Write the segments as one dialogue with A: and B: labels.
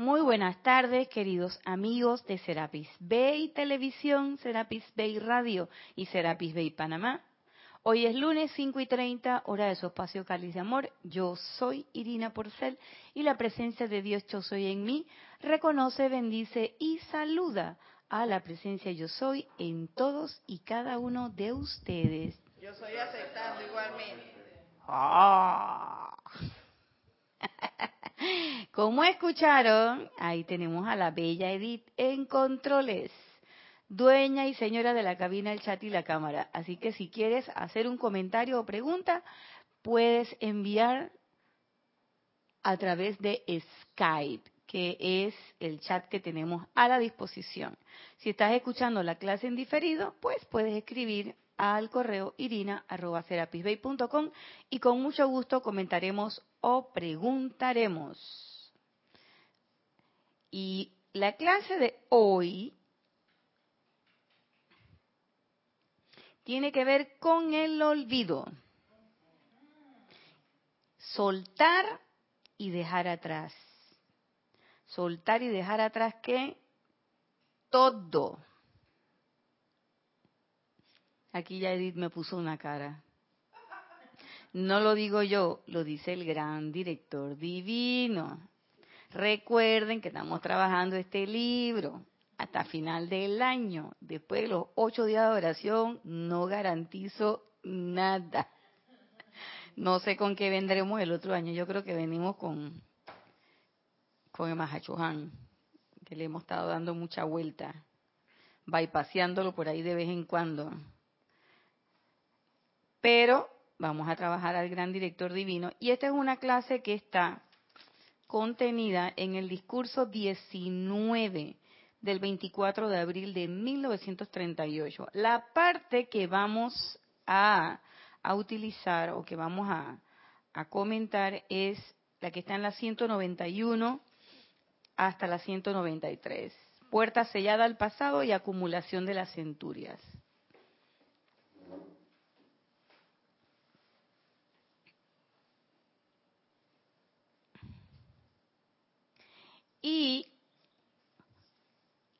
A: Muy buenas tardes, queridos amigos de Serapis Bay Televisión, Serapis Bay Radio y Serapis Bay Panamá. Hoy es lunes 5 y 30, hora de su espacio Cáliz de Amor. Yo soy Irina Porcel y la presencia de Dios Yo Soy en mí reconoce, bendice y saluda a la presencia Yo Soy en todos y cada uno de ustedes.
B: Yo soy aceptando igualmente.
A: Ah. Como escucharon, ahí tenemos a la bella Edith en controles, dueña y señora de la cabina, el chat y la cámara. Así que si quieres hacer un comentario o pregunta, puedes enviar a través de Skype, que es el chat que tenemos a la disposición. Si estás escuchando la clase en diferido, pues puedes escribir al correo irina.com y con mucho gusto comentaremos o preguntaremos. Y la clase de hoy tiene que ver con el olvido. Soltar y dejar atrás. Soltar y dejar atrás que todo Aquí ya Edith me puso una cara. No lo digo yo, lo dice el gran director divino. Recuerden que estamos trabajando este libro hasta final del año. Después de los ocho días de oración, no garantizo nada. No sé con qué vendremos el otro año. Yo creo que venimos con, con el Mahachohan, que le hemos estado dando mucha vuelta, bypaseándolo por ahí de vez en cuando. Pero vamos a trabajar al gran director divino. Y esta es una clase que está contenida en el discurso 19 del 24 de abril de 1938. La parte que vamos a, utilizar o que vamos a, a comentar es la que está en la 191 hasta la 193. Puerta sellada al pasado y acumulación de las centurias. Y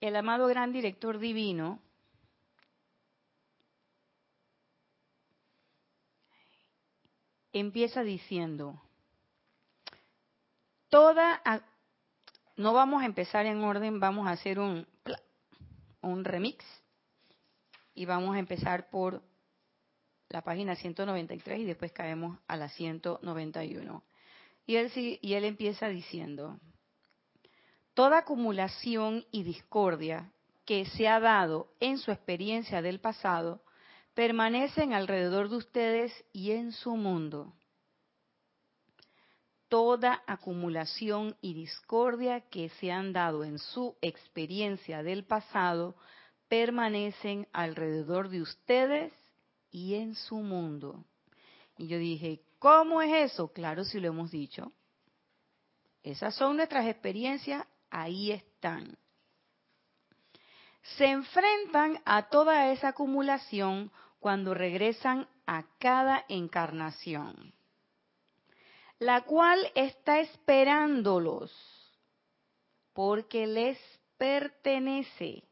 A: el amado gran director divino empieza diciendo, toda, no vamos a empezar en orden, vamos a hacer un, un remix y vamos a empezar por la página 193 y después caemos a la 191. Y él, y él empieza diciendo, toda acumulación y discordia que se ha dado en su experiencia del pasado permanecen alrededor de ustedes y en su mundo. Toda acumulación y discordia que se han dado en su experiencia del pasado permanecen alrededor de ustedes y en su mundo. Y yo dije, ¿cómo es eso? Claro, si lo hemos dicho. Esas son nuestras experiencias ahí están. Se enfrentan a toda esa acumulación cuando regresan a cada encarnación, la cual está esperándolos porque les pertenece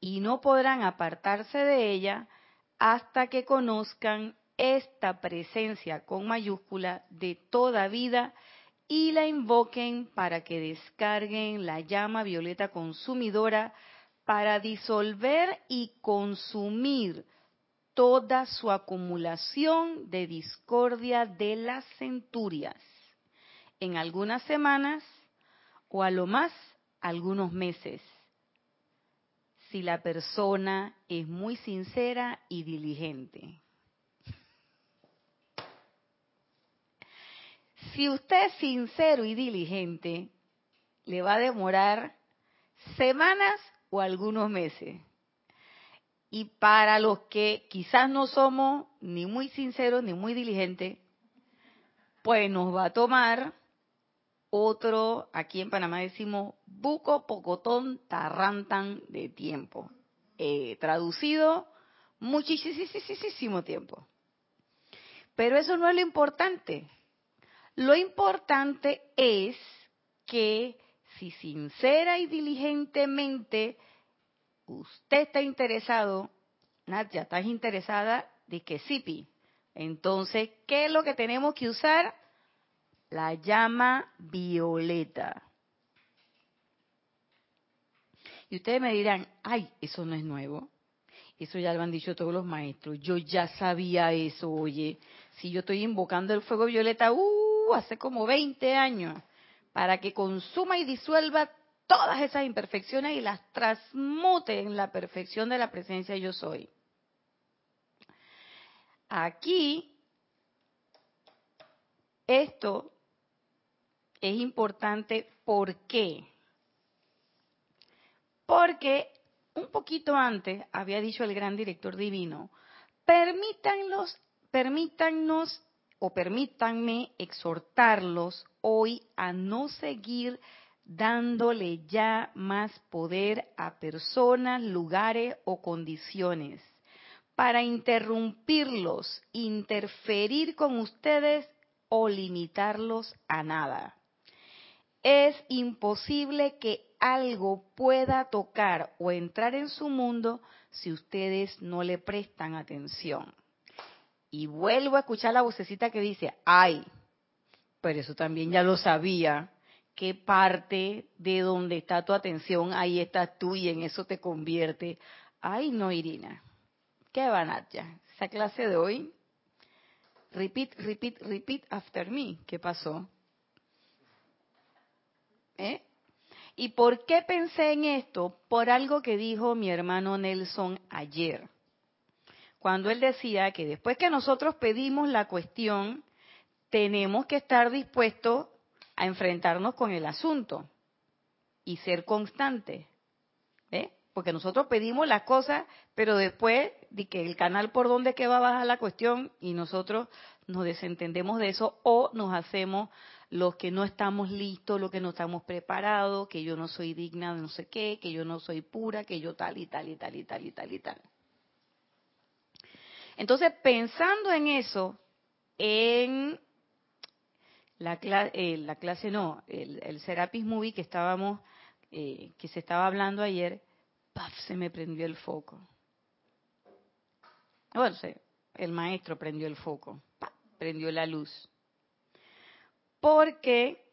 A: y no podrán apartarse de ella hasta que conozcan esta presencia con mayúscula de toda vida y la invoquen para que descarguen la llama violeta consumidora para disolver y consumir toda su acumulación de discordia de las centurias en algunas semanas o a lo más algunos meses, si la persona es muy sincera y diligente. Si usted es sincero y diligente, le va a demorar semanas o algunos meses. Y para los que quizás no somos ni muy sinceros ni muy diligentes, pues nos va a tomar otro, aquí en Panamá decimos, buco, pocotón, tarrantan de tiempo. Eh, traducido, muchísimo tiempo. Pero eso no es lo importante. Lo importante es que si sincera y diligentemente usted está interesado, Nadia, ¿estás interesada? De que sí, Entonces, ¿qué es lo que tenemos que usar? La llama violeta. Y ustedes me dirán, ay, eso no es nuevo. Eso ya lo han dicho todos los maestros. Yo ya sabía eso, oye. Si yo estoy invocando el fuego violeta, uh, hace como 20 años, para que consuma y disuelva todas esas imperfecciones y las transmute en la perfección de la presencia yo soy. Aquí, esto es importante, ¿por qué? Porque un poquito antes había dicho el gran director divino, permítanlos, permítannos o permítanme exhortarlos hoy a no seguir dándole ya más poder a personas, lugares o condiciones para interrumpirlos, interferir con ustedes o limitarlos a nada. Es imposible que algo pueda tocar o entrar en su mundo si ustedes no le prestan atención. Y vuelvo a escuchar la vocecita que dice, ay, pero eso también ya lo sabía, qué parte de donde está tu atención, ahí estás tú y en eso te convierte. Ay, no, Irina. ¿Qué ya? Esa clase de hoy. Repeat, repeat, repeat after me. ¿Qué pasó? ¿Eh? ¿Y por qué pensé en esto? Por algo que dijo mi hermano Nelson ayer. Cuando él decía que después que nosotros pedimos la cuestión, tenemos que estar dispuestos a enfrentarnos con el asunto y ser constantes. ¿eh? Porque nosotros pedimos las cosas, pero después de que el canal por donde que va a bajar la cuestión y nosotros nos desentendemos de eso o nos hacemos los que no estamos listos, los que no estamos preparados, que yo no soy digna de no sé qué, que yo no soy pura, que yo tal y tal y tal y tal y tal y tal. Entonces, pensando en eso, en la, eh, la clase, no, el, Serapis Movie que estábamos, eh, que se estaba hablando ayer, ¡paf! se me prendió el foco. Bueno, el maestro prendió el foco, prendió la luz porque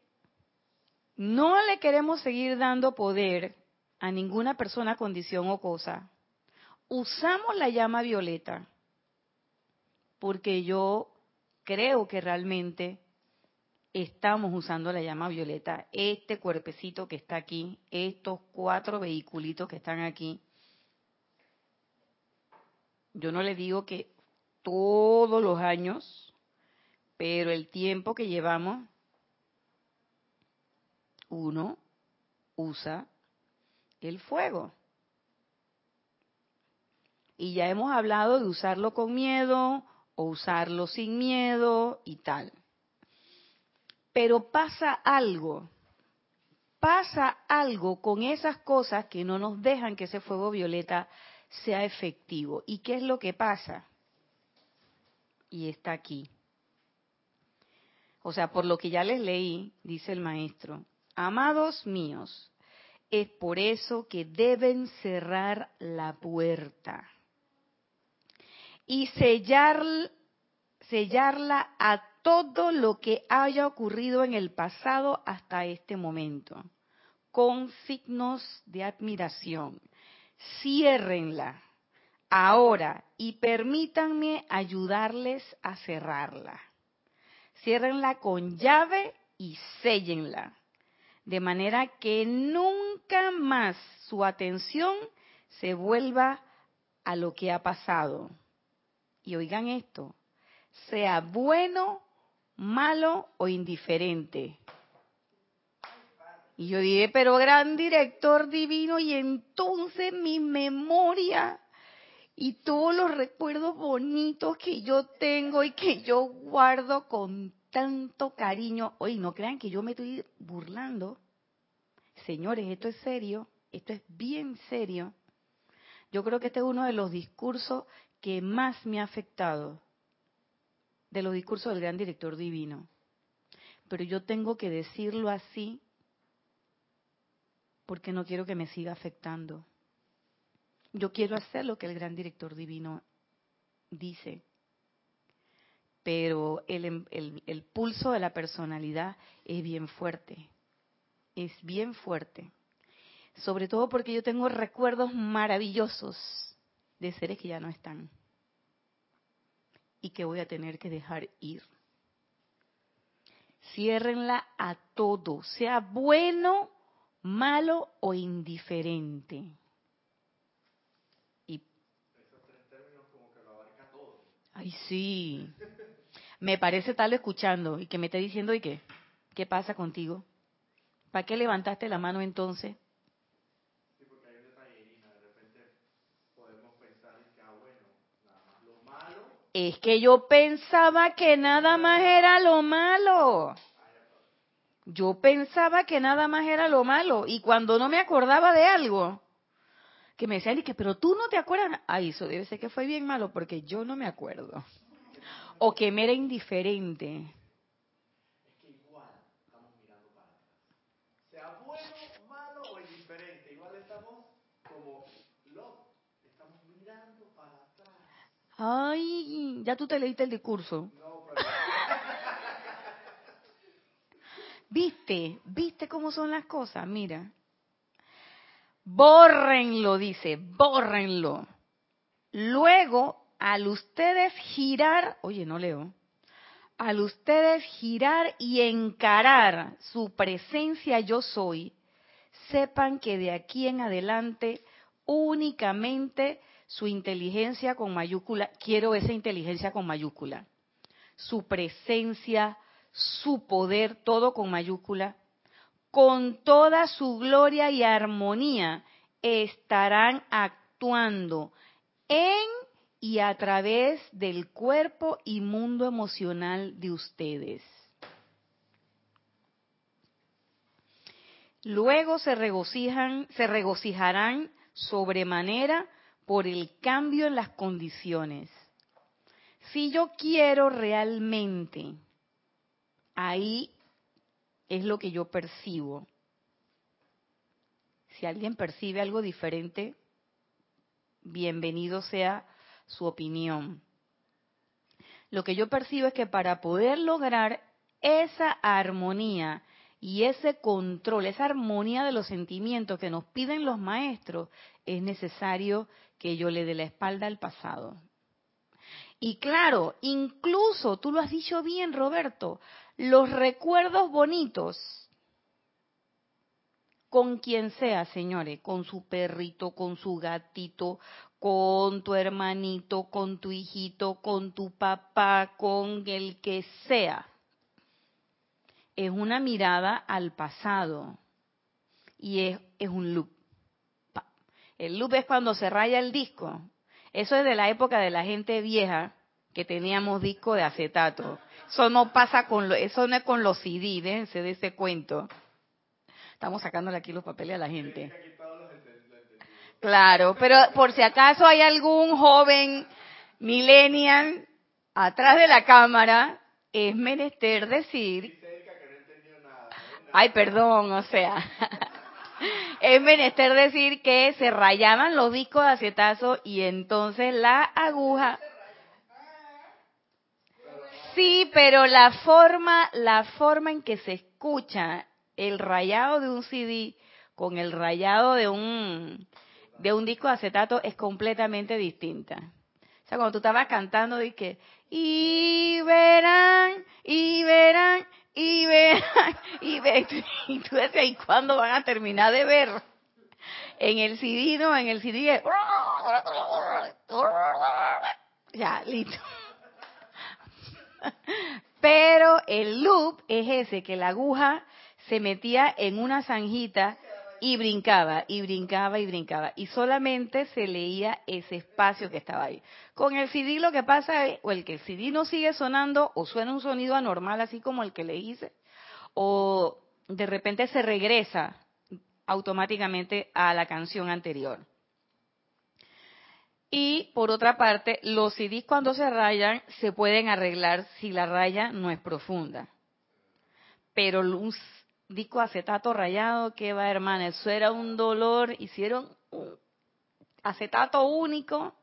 A: no le queremos seguir dando poder a ninguna persona, condición o cosa. Usamos la llama violeta porque yo creo que realmente estamos usando la llama violeta. Este cuerpecito que está aquí, estos cuatro vehiculitos que están aquí. Yo no le digo que todos los años, pero el tiempo que llevamos uno usa el fuego. Y ya hemos hablado de usarlo con miedo o usarlo sin miedo y tal. Pero pasa algo, pasa algo con esas cosas que no nos dejan que ese fuego violeta sea efectivo. ¿Y qué es lo que pasa? Y está aquí. O sea, por lo que ya les leí, dice el maestro, Amados míos, es por eso que deben cerrar la puerta y sellar, sellarla a todo lo que haya ocurrido en el pasado hasta este momento, con signos de admiración. Ciérrenla ahora y permítanme ayudarles a cerrarla. Ciérrenla con llave y séllenla de manera que nunca más su atención se vuelva a lo que ha pasado. Y oigan esto, sea bueno, malo o indiferente. Y yo dije, pero gran director divino, y entonces mi memoria y todos los recuerdos bonitos que yo tengo y que yo guardo con tanto cariño. Oye, no crean que yo me estoy burlando. Señores, esto es serio, esto es bien serio. Yo creo que este es uno de los discursos que más me ha afectado, de los discursos del gran director divino. Pero yo tengo que decirlo así porque no quiero que me siga afectando. Yo quiero hacer lo que el gran director divino dice, pero el, el pulso de la personalidad es bien fuerte, es bien fuerte. Sobre todo porque yo tengo recuerdos maravillosos de seres que ya no están y que voy a tener que dejar ir. Ciérrenla a todo, sea bueno, malo o indiferente. Y... Ay, sí. Me parece tal escuchando y que me esté diciendo, ¿y qué? ¿Qué pasa contigo? ¿Para qué levantaste la mano entonces? Es que yo pensaba que nada más era lo malo. Yo pensaba que nada más era lo malo. Y cuando no me acordaba de algo, que me decían, que, pero tú no te acuerdas. Ay, eso debe ser que fue bien malo porque yo no me acuerdo. O que me era indiferente. Es que igual estamos mirando para atrás. Sea bueno, malo o indiferente, igual estamos como estamos mirando para atrás. Ay, ya tú te leíste el discurso. No, pero... ¿Viste? ¿Viste cómo son las cosas? Mira. Bórrenlo, dice, bórrenlo. Luego, al ustedes girar, oye, no leo, al ustedes girar y encarar su presencia yo soy, sepan que de aquí en adelante únicamente su inteligencia con mayúscula, quiero esa inteligencia con mayúscula, su presencia, su poder, todo con mayúscula, con toda su gloria y armonía, estarán actuando en y a través del cuerpo y mundo emocional de ustedes. Luego se regocijan, se regocijarán sobremanera por el cambio en las condiciones. Si yo quiero realmente ahí es lo que yo percibo. Si alguien percibe algo diferente, bienvenido sea su opinión. Lo que yo percibo es que para poder lograr esa armonía y ese control, esa armonía de los sentimientos que nos piden los maestros, es necesario que yo le dé la espalda al pasado. Y claro, incluso, tú lo has dicho bien, Roberto, los recuerdos bonitos con quien sea, señores, con su perrito, con su gatito, con tu hermanito, con tu hijito, con tu papá, con el que sea. Es una mirada al pasado y es, un loop. El loop es cuando se raya el disco. Eso es de la época de la gente vieja que teníamos disco de acetato. Eso no pasa con lo, eso no es con los CD, déjense de ese cuento. Estamos sacándole aquí los papeles a la gente. Claro, pero por si acaso hay algún joven millennial atrás de la cámara, es menester decir... Ay, perdón, o sea... es menester decir que se rayaban los discos de acetato y entonces la aguja Sí, pero la forma, la forma en que se escucha el rayado de un CD con el rayado de un de un disco de acetato es completamente distinta. O sea, cuando tú estabas cantando que y verán, y verán, y verán, y verán, y tú decías, ¿y cuándo van a terminar de ver? En el CD, en el CD, ya, listo. Pero el loop es ese, que la aguja se metía en una zanjita y brincaba, y brincaba, y brincaba. Y solamente se leía ese espacio que estaba ahí. Con el CD lo que pasa es, o el que el CD no sigue sonando, o suena un sonido anormal, así como el que le hice, o de repente se regresa automáticamente a la canción anterior. Y por otra parte, los CDs cuando se rayan se pueden arreglar si la raya no es profunda. Pero disco acetato rayado, que va hermana, eso era un dolor, hicieron un acetato único,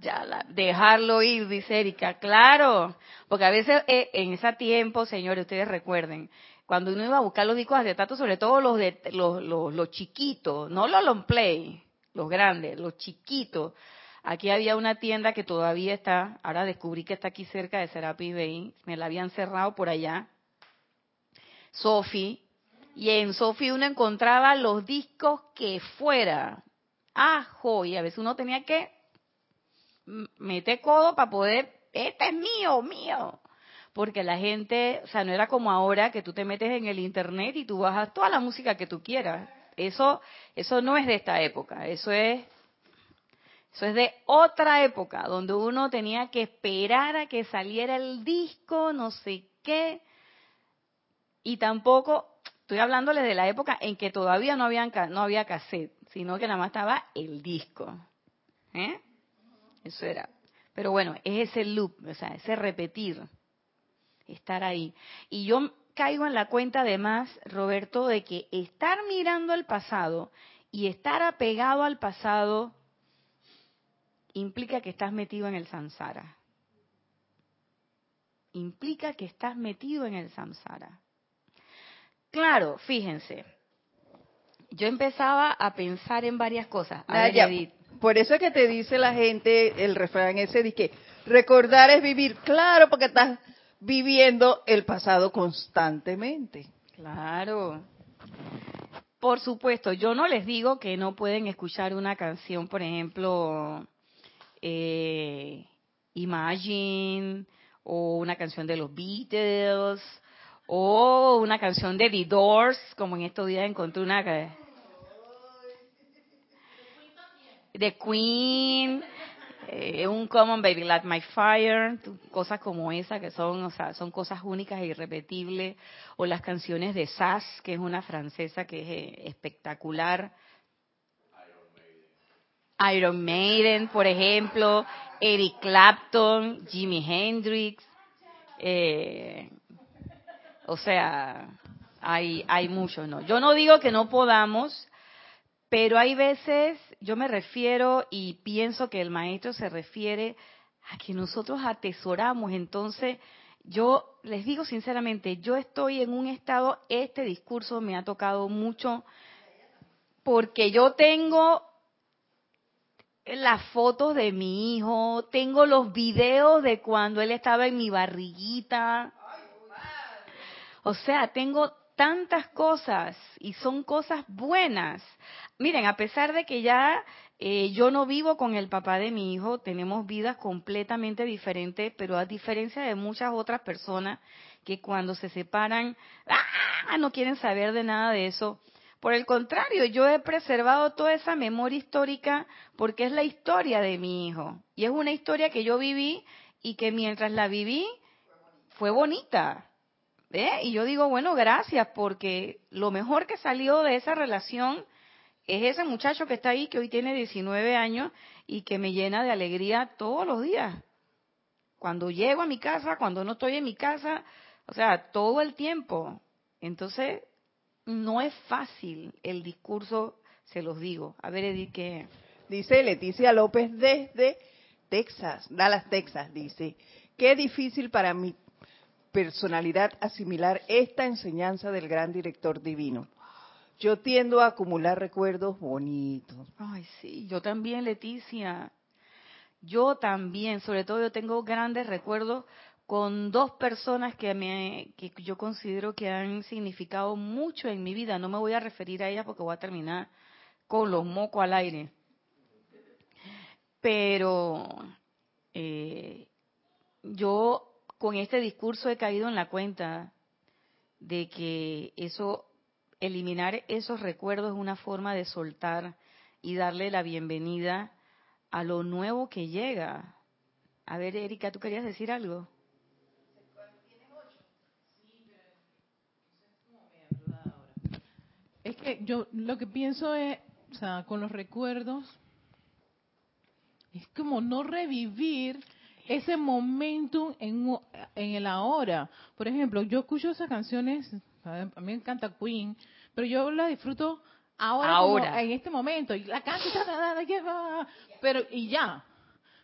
A: ya, dejarlo ir, dice Erika, claro, porque a veces eh, en ese tiempo, señores, ustedes recuerden, cuando uno iba a buscar los discos acetato, sobre todo los de los, los, los chiquitos, no los long play, los grandes, los chiquitos, Aquí había una tienda que todavía está, ahora descubrí que está aquí cerca de Serapis Bay, me la habían cerrado por allá, Sofi, y en Sofi uno encontraba los discos que fuera, ajo, y a veces uno tenía que meter codo para poder, este es mío, mío, porque la gente, o sea, no era como ahora que tú te metes en el internet y tú bajas toda la música que tú quieras. Eso, eso no es de esta época, eso es eso es de otra época, donde uno tenía que esperar a que saliera el disco, no sé qué. Y tampoco, estoy hablándole de la época en que todavía no, habían, no había cassette, sino que nada más estaba el disco. ¿Eh? Eso era. Pero bueno, es ese loop, o sea, ese repetir, estar ahí. Y yo caigo en la cuenta además, Roberto, de que estar mirando al pasado y estar apegado al pasado implica que estás metido en el samsara. Implica que estás metido en el samsara. Claro, fíjense. Yo empezaba a pensar en varias cosas.
B: por eso es que te dice la gente el refrán ese de que recordar es vivir. Claro, porque estás viviendo el pasado constantemente.
A: Claro. Por supuesto, yo no les digo que no pueden escuchar una canción, por ejemplo, eh, Imagine o una canción de los Beatles o una canción de The Doors, como en estos días encontré una de Queen, eh, un Common Baby Light My Fire, cosas como esa que son, o sea, son cosas únicas e irrepetibles, o las canciones de Sass, que es una francesa que es eh, espectacular, Iron Maiden, por ejemplo, Eric Clapton, Jimi Hendrix, eh, o sea, hay, hay muchos, ¿no? Yo no digo que no podamos, pero hay veces, yo me refiero y pienso que el maestro se refiere a que nosotros atesoramos, entonces yo les digo sinceramente, yo estoy en un estado, este discurso me ha tocado mucho porque yo tengo las fotos de mi hijo, tengo los videos de cuando él estaba en mi barriguita. O sea, tengo tantas cosas y son cosas buenas. Miren, a pesar de que ya eh, yo no vivo con el papá de mi hijo, tenemos vidas completamente diferentes, pero a diferencia de muchas otras personas que cuando se separan, ¡ah! no quieren saber de nada de eso. Por el contrario, yo he preservado toda esa memoria histórica porque es la historia de mi hijo. Y es una historia que yo viví y que mientras la viví fue bonita. Y yo digo, bueno, gracias porque lo mejor que salió de esa relación es ese muchacho que está ahí, que hoy tiene 19 años y que me llena de alegría todos los días. Cuando llego a mi casa, cuando no estoy en mi casa, o sea, todo el tiempo. Entonces, no es fácil el discurso, se los digo. A ver, Edith, ¿qué?
B: Dice Leticia López desde Texas, Dallas, Texas, dice, qué difícil para mi personalidad asimilar esta enseñanza del gran director divino. Yo tiendo a acumular recuerdos bonitos.
A: Ay, sí, yo también, Leticia. Yo también, sobre todo yo tengo grandes recuerdos con dos personas que, me, que yo considero que han significado mucho en mi vida. No me voy a referir a ellas porque voy a terminar con los mocos al aire. Pero eh, yo con este discurso he caído en la cuenta de que eso, eliminar esos recuerdos es una forma de soltar y darle la bienvenida a lo nuevo que llega. A ver, Erika, ¿tú querías decir algo?
C: Es que yo lo que pienso es, o sea, con los recuerdos, es como no revivir ese momentum en, en el ahora. Por ejemplo, yo escucho esas canciones, a mí me encanta Queen, pero yo la disfruto ahora,
A: Ahora.
C: en este momento, y la canto, pero y ya.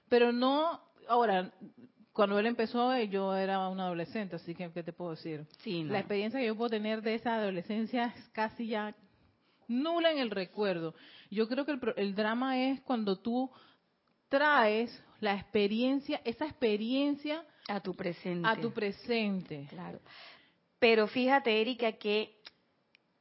C: Pero no, ahora, cuando él empezó, eh, yo era una adolescente, así que, ¿qué te puedo decir?
A: Sí, no.
C: La experiencia que yo puedo tener de esa adolescencia es casi ya nula en el recuerdo. Yo creo que el, el drama es cuando tú traes la experiencia, esa experiencia
A: a tu presente.
C: a tu presente.
A: Claro. Pero fíjate, Erika, que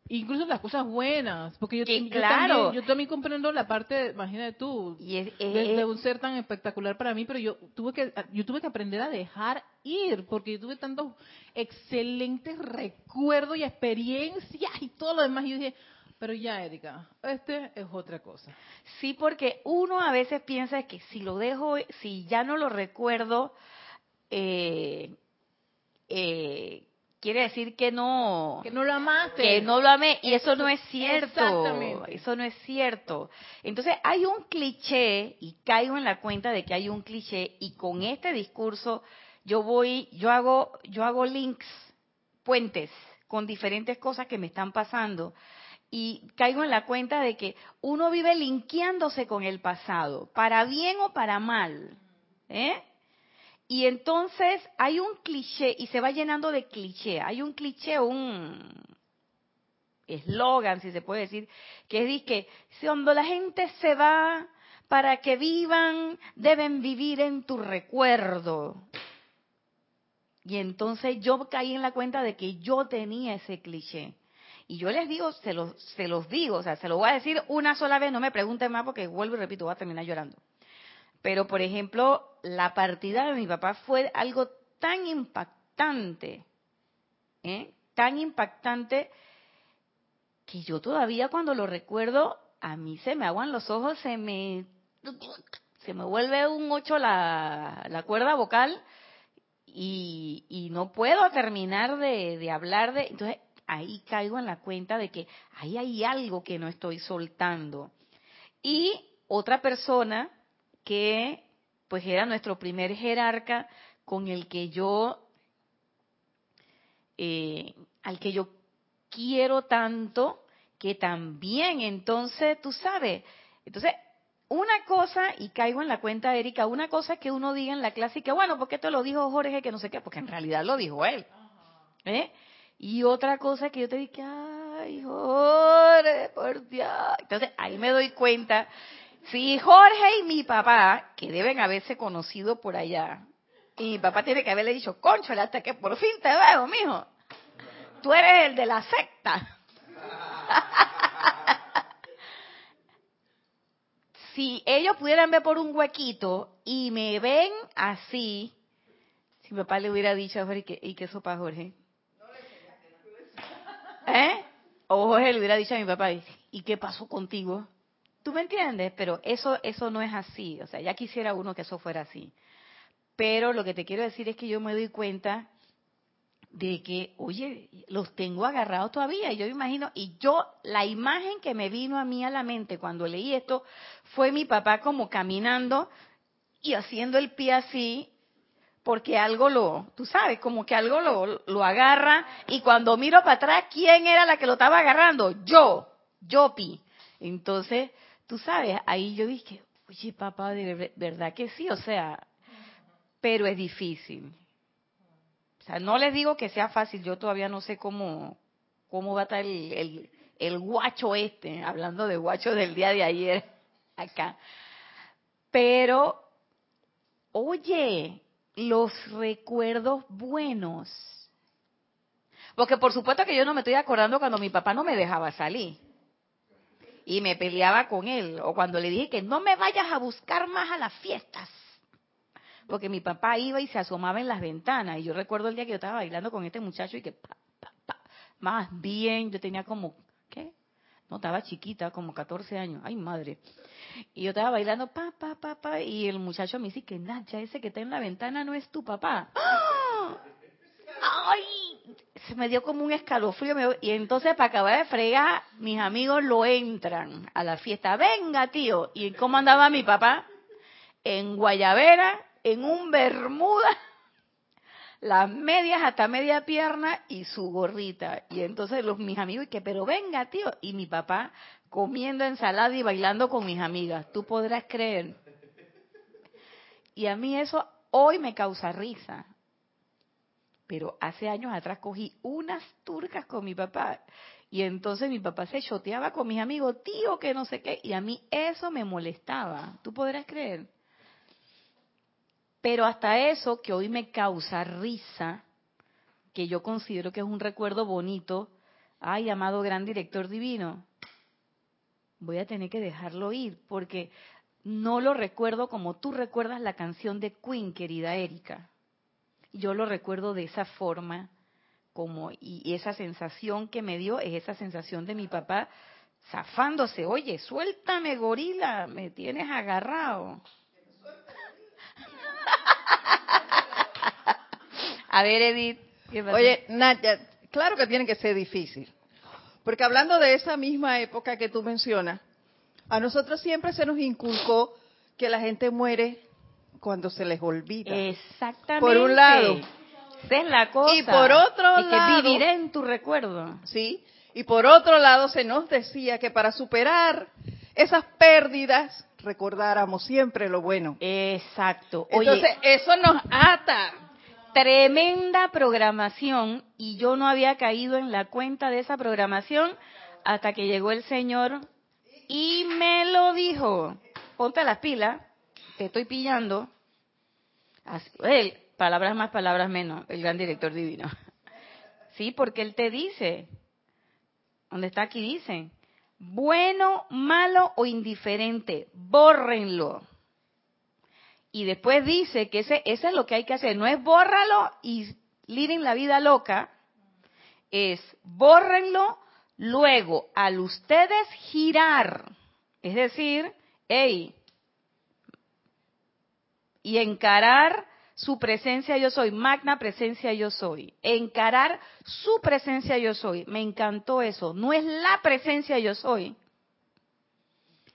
C: Incluso las cosas buenas, porque yo,
A: Que
C: yo
A: claro.
C: también, yo también comprendo la parte, imagínate tú,
A: y es, es-
C: de, un ser tan espectacular para mí, pero yo tuve que yo tuve que aprender a dejar ir, porque yo tuve tantos excelentes recuerdos y experiencias y todo lo demás. Y yo dije, pero ya, Erika, este es otra cosa.
A: sí, porque uno a veces piensa que si lo dejo, si ya no lo recuerdo, eh, eh, quiere decir que no,
C: Que no lo amaste.
A: que no lo amé y eso no es cierto
C: Exactamente.
A: eso no es cierto entonces hay un cliché y caigo en la cuenta de que hay un cliché y con este discurso yo voy yo hago yo hago links puentes con diferentes cosas que me están pasando y caigo en la cuenta de que uno vive linkeándose con el pasado para bien o para mal ¿eh? Y entonces hay un cliché y se va llenando de cliché. Hay un cliché, un eslogan, si se puede decir, que es que cuando la gente se va para que vivan, deben vivir en tu recuerdo. Y entonces yo caí en la cuenta de que yo tenía ese cliché. Y yo les digo, se los, se los digo, o sea, se lo voy a decir una sola vez, no me pregunten más porque vuelvo y repito, voy a terminar llorando. Pero, por ejemplo, la partida de mi papá fue algo tan impactante, ¿eh? tan impactante, que yo todavía cuando lo recuerdo, a mí se me aguan los ojos, se me, se me vuelve un ocho la, la cuerda vocal y, y no puedo terminar de, de hablar de... Entonces, ahí caigo en la cuenta de que ahí hay algo que no estoy soltando. Y otra persona que pues era nuestro primer jerarca con el que yo eh, al que yo quiero tanto que también entonces tú sabes entonces una cosa y caigo en la cuenta Erika una cosa que uno diga en la clase y que bueno porque te lo dijo Jorge que no sé qué porque en realidad lo dijo él ¿eh? Y otra cosa que yo te dije ay Jorge por Dios entonces ahí me doy cuenta si Jorge y mi papá, que deben haberse conocido por allá, y mi papá tiene que haberle dicho, conchola, hasta que por fin te veo, mijo. Tú eres el de la secta. si ellos pudieran ver por un huequito y me ven así, si mi papá le hubiera dicho a Jorge, ¿y qué, sopa, Jorge? ¿Eh? O Jorge le hubiera dicho a mi papá, ¿y qué pasó contigo? ¿Tú me entiendes? Pero eso, eso no es así. O sea, ya quisiera uno que eso fuera así. Pero lo que te quiero decir es que yo me doy cuenta de que, oye, los tengo agarrados todavía. Y yo me imagino, y yo, la imagen que me vino a mí a la mente cuando leí esto fue mi papá como caminando y haciendo el pie así, porque algo lo, tú sabes, como que algo lo, lo agarra. Y cuando miro para atrás, ¿quién era la que lo estaba agarrando? Yo, yo, Pi. Entonces, tú sabes, ahí yo dije, oye, papá, de verdad que sí, o sea, pero es difícil. O sea, no les digo que sea fácil, yo todavía no sé cómo, cómo va a estar el, el, el guacho este, hablando de guacho del día de ayer, acá. Pero, oye, los recuerdos buenos. Porque por supuesto que yo no me estoy acordando cuando mi papá no me dejaba salir y me peleaba con él, o cuando le dije que no me vayas a buscar más a las fiestas, porque mi papá iba y se asomaba en las ventanas, y yo recuerdo el día que yo estaba bailando con este muchacho y que, pa, pa, pa, más bien, yo tenía como, ¿qué? No, estaba chiquita, como 14 años, ay madre, y yo estaba bailando, pa, pa, pa, pa, y el muchacho me dice que Nacha, ese que está en la ventana no es tu papá. ¡Ah! ¡Ay! Se me dio como un escalofrío. Y entonces, para acabar de fregar, mis amigos lo entran a la fiesta. Venga, tío. ¿Y cómo andaba mi papá? En Guayabera, en un bermuda, las medias hasta media pierna y su gorrita. Y entonces los mis amigos, y que, pero venga, tío. Y mi papá comiendo ensalada y bailando con mis amigas. Tú podrás creer. Y a mí eso hoy me causa risa. Pero hace años atrás cogí unas turcas con mi papá. Y entonces mi papá se choteaba con mis amigos, tío, que no sé qué. Y a mí eso me molestaba. ¿Tú podrás creer? Pero hasta eso, que hoy me causa risa, que yo considero que es un recuerdo bonito, ay, amado gran director divino, voy a tener que dejarlo ir, porque no lo recuerdo como tú recuerdas la canción de Queen, querida Erika. Yo lo recuerdo de esa forma, como, y esa sensación que me dio es esa sensación de mi papá zafándose, oye, suéltame gorila, me tienes agarrado. A ver, Edith.
B: Oye, Nadia, claro que tiene que ser difícil. Porque hablando de esa misma época que tú mencionas, a nosotros siempre se nos inculcó que la gente muere cuando se les olvida.
A: Exactamente.
B: Por un lado.
A: Esa es la cosa.
B: Y por otro
A: es
B: lado.
A: que viviré en tu recuerdo.
B: Sí. Y por otro lado se nos decía que para superar esas pérdidas recordáramos siempre lo bueno.
A: Exacto.
B: Entonces, eso nos ata.
A: Tremenda programación y yo no había caído en la cuenta de esa programación hasta que llegó el Señor y me lo dijo. Ponte las pilas, te estoy pillando. Así, él, palabras más, palabras menos, el gran director divino. Sí, porque él te dice, donde está aquí dice, bueno, malo o indiferente, bórrenlo. Y después dice que ese, ese es lo que hay que hacer, no es bórralo y living la vida loca, es bórrenlo, luego al ustedes girar, es decir, hey, y encarar su presencia yo soy, magna presencia yo soy, encarar su presencia yo soy, me encantó eso, no es la presencia yo soy,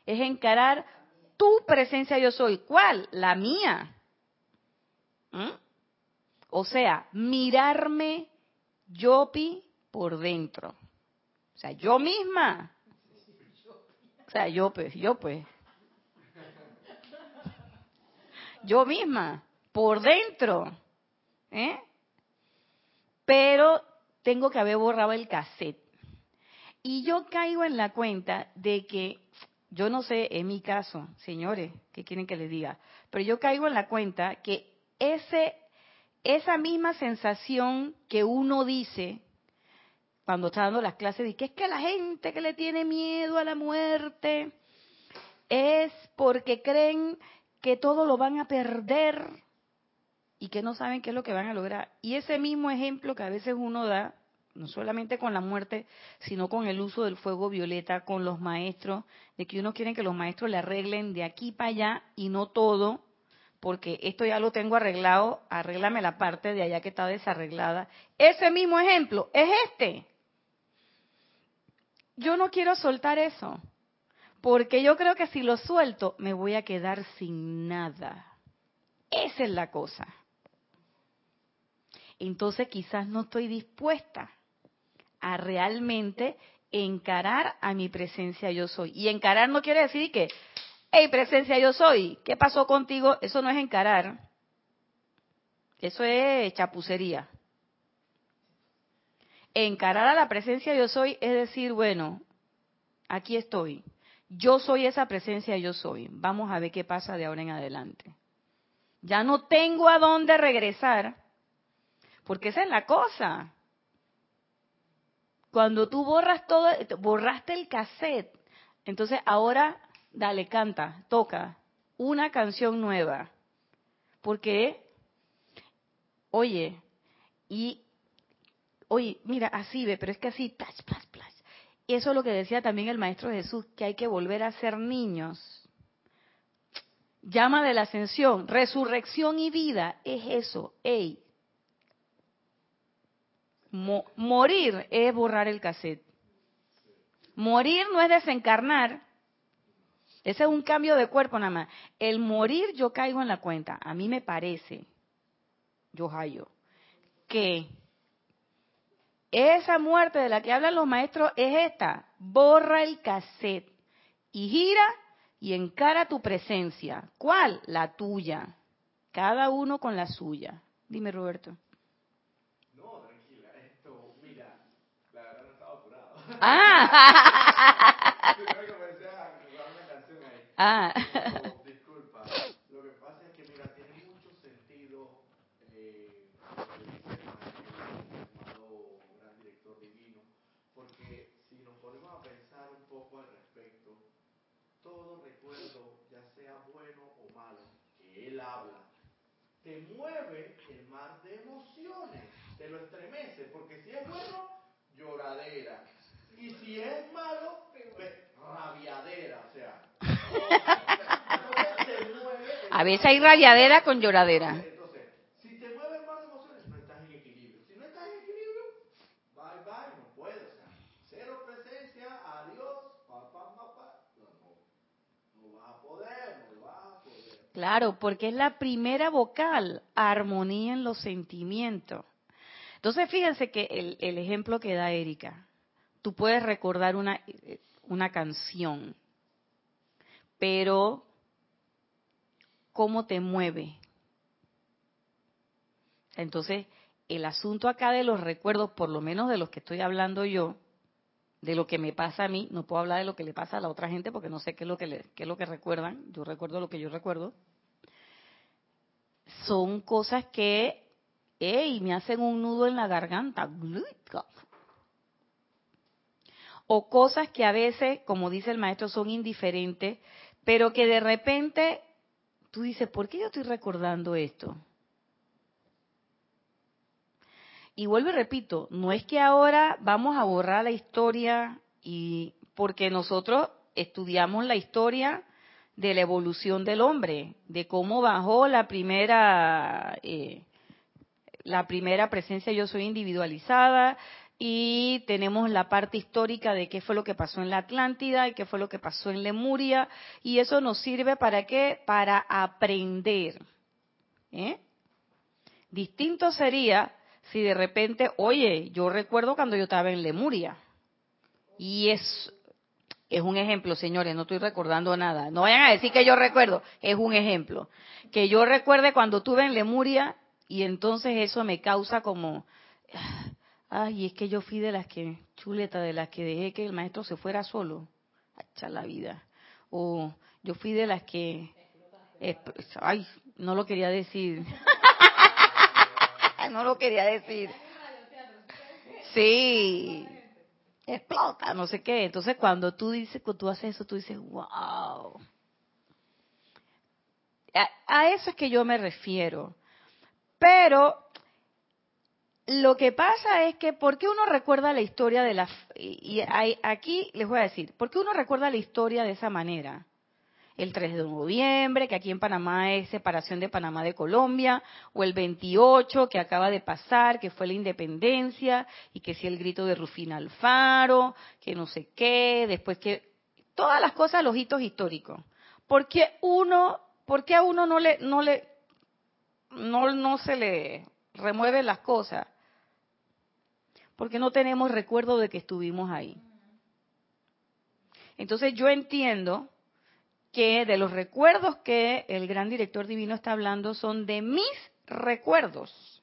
A: es encarar tu presencia yo soy, ¿cuál? La mía. ¿Mm? O sea, mirarme yo pi por dentro. O sea, yo misma. O sea, yo pues, yo pues. Yo misma, por dentro. ¿Eh? Pero tengo que haber borrado el cassette. Y yo caigo en la cuenta de que, yo no sé, en mi caso, señores, ¿qué quieren que les diga? Pero yo caigo en la cuenta que ese, esa misma sensación que uno dice cuando está dando las clases, de que es que la gente que le tiene miedo a la muerte es porque creen que todo lo van a perder y que no saben qué es lo que van a lograr. Y ese mismo ejemplo que a veces uno da, no solamente con la muerte, sino con el uso del fuego violeta, con los maestros, de que uno quiere que los maestros le arreglen de aquí para allá y no todo, porque esto ya lo tengo arreglado, arréglame la parte de allá que está desarreglada. Ese mismo ejemplo es este. Yo no quiero soltar eso, porque yo creo que si lo suelto me voy a quedar sin nada. Esa es la cosa. Entonces quizás no estoy dispuesta a realmente encarar a mi presencia yo soy. Y encarar no quiere decir que, hey, presencia yo soy, ¿qué pasó contigo? Eso no es encarar. Eso es chapucería. Encarar a la presencia yo soy es decir, bueno, aquí estoy. Yo soy esa presencia yo soy. Vamos a ver qué pasa de ahora en adelante. Ya no tengo a dónde regresar, porque esa es la cosa. Cuando tú borras todo, borraste el cassette, entonces ahora dale, canta, toca una canción nueva. Porque, oye, y, oye, mira, así ve, pero es que así, plas, plas, plas. Eso es lo que decía también el Maestro Jesús, que hay que volver a ser niños. Llama de la ascensión, resurrección y vida, es eso, ey. Mo morir es borrar el cassette. Morir no es desencarnar. Ese es un cambio de cuerpo nada más. El morir yo caigo en la cuenta. A mí me parece, yo hallo, que esa muerte de la que hablan los maestros es esta. Borra el cassette y gira y encara tu presencia. ¿Cuál? La tuya. Cada uno con la suya. Dime, Roberto.
D: No, tranquila, esto, mira, la verdad no estaba apurado.
A: Ah.
D: Yo creo que comencé a cantar una canción
A: ah.
D: No, disculpa, lo que pasa es que, mira, tiene mucho sentido eh, el gran director divino, porque si nos ponemos a pensar un poco al respecto, todo recuerdo, ya sea bueno o malo, que él habla, te mueve el mar de emociones, te lo estremece, porque si es bueno, lloradera, y si es malo, pues, rabiadera, o sea.
A: A veces hay
D: de
A: rabiadera con lloradera.
D: entonces, si te mueve el mar de emociones, no estás en equilibrio. Si no estás en equilibrio, bye bye, no puedes. O sea, cero presencia, adiós, papá, papá. No, no, no vas a poder, no vas a poder.
A: Claro, porque es la primera vocal, armonía en los sentimientos. Entonces, fíjense que el, el ejemplo que da Erika, tú puedes recordar una, una canción, pero ¿cómo te mueve? Entonces, el asunto acá de los recuerdos, por lo menos de los que estoy hablando yo, de lo que me pasa a mí, no puedo hablar de lo que le pasa a la otra gente porque no sé qué es lo que, le- qué es lo que recuerdan, yo recuerdo lo que yo recuerdo, son cosas que, ey, me hacen un nudo en la garganta. O cosas que a veces, como dice el maestro, son indiferentes, pero que de repente tú dices, ¿por qué yo estoy recordando esto? Y vuelvo y repito, no es que ahora vamos a borrar la historia y porque nosotros estudiamos la historia de la evolución del hombre, de cómo bajó la primera eh, la primera presencia yo soy individualizada y tenemos la parte histórica de qué fue lo que pasó en la Atlántida y qué fue lo que pasó en Lemuria y eso nos sirve para qué? Para aprender. ¿eh? Distinto sería si de repente, oye, yo recuerdo cuando yo estaba en Lemuria. Y es, es un ejemplo, señores, no estoy recordando nada. No vayan a decir que yo recuerdo, es un ejemplo. Que yo recuerde cuando estuve en Lemuria y entonces eso me causa como, ay, es que yo fui de las que, chuleta, de las que dejé que el maestro se fuera solo. Hacha la vida. O yo fui de las que, eh, ay, no lo quería decir. no lo quería decir. Sí, explota, no sé qué. Entonces cuando tú dices, cuando tú haces eso, tú dices, wow. A, a eso es que yo me refiero. Pero lo que pasa es que, ¿por qué uno recuerda la historia de la... Y, hay- aquí les voy a decir, ¿por qué uno recuerda la historia de esa manera? el 3 de noviembre, que aquí en Panamá es separación de Panamá de Colombia, o el 28 que acaba de pasar, que fue la independencia, y que si el grito de Rufina Alfaro, que no sé qué, después que todas las cosas, los hitos históricos. ¿Por qué uno, por qué a uno no le, no le, no, no se le remueven las cosas? Porque no tenemos recuerdo de que estuvimos ahí. Entonces yo entiendo que de los recuerdos que el gran director divino está hablando son de mis recuerdos.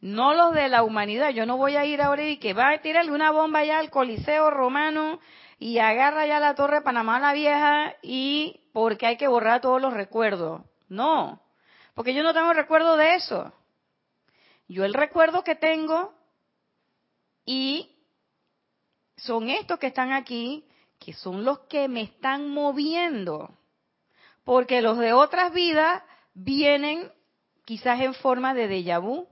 A: No los de la humanidad. Yo no voy a ir ahora y que va a tirarle una bomba ya al Coliseo Romano y agarra ya la Torre Panamá la Vieja y porque hay que borrar todos los recuerdos. No, porque yo no tengo recuerdo de eso. Yo el recuerdo que tengo y son estos que están aquí, que son los que me están moviendo. Porque los de otras vidas vienen quizás en forma de déjà vu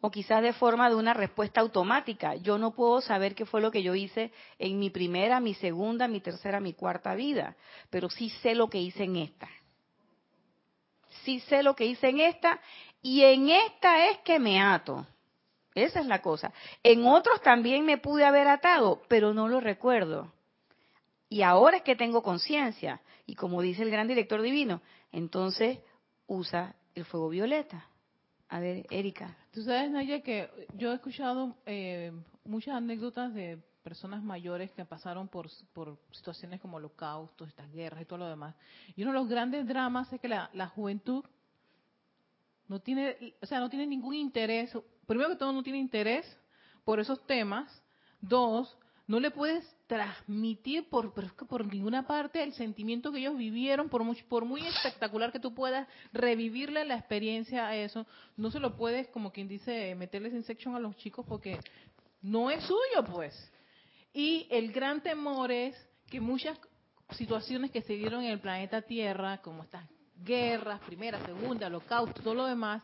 A: o quizás de forma de una respuesta automática. Yo no puedo saber qué fue lo que yo hice en mi primera, mi segunda, mi tercera, mi cuarta vida, pero sí sé lo que hice en esta. Sí sé lo que hice en esta y en esta es que me ato. Esa es la cosa. En otros también me pude haber atado, pero no lo recuerdo. Y ahora es que tengo conciencia. Y como dice el gran director divino, entonces usa el fuego violeta. A ver, Erika.
C: Tú sabes, Naya, que yo he escuchado eh, muchas anécdotas de personas mayores que pasaron por, por situaciones como holocaustos, estas guerras y todo lo demás. Y uno de los grandes dramas es que la, la juventud no tiene, o sea, no tiene ningún interés. Primero que todo, no tiene interés por esos temas. Dos, no le puedes transmitir por, por ninguna parte el sentimiento que ellos vivieron, por muy, por muy espectacular que tú puedas revivirle la experiencia a eso, no se lo puedes, como quien dice, meterles en sección a los chicos porque no es suyo, pues. Y el gran temor es que muchas situaciones que se dieron en el planeta Tierra, como estas guerras, primera, segunda, holocausto, todo lo demás,